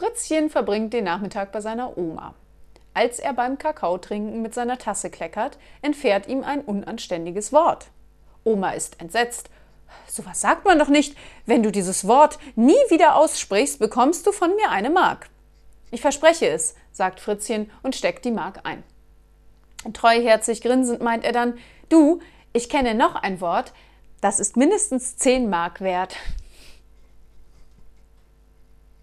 Fritzchen verbringt den Nachmittag bei seiner Oma. Als er beim Kakaotrinken mit seiner Tasse kleckert, entfährt ihm ein unanständiges Wort. Oma ist entsetzt. So was sagt man doch nicht. Wenn du dieses Wort nie wieder aussprichst, bekommst du von mir eine Mark. Ich verspreche es, sagt Fritzchen und steckt die Mark ein. Treuherzig grinsend meint er dann, du, ich kenne noch ein Wort, das ist mindestens zehn Mark wert.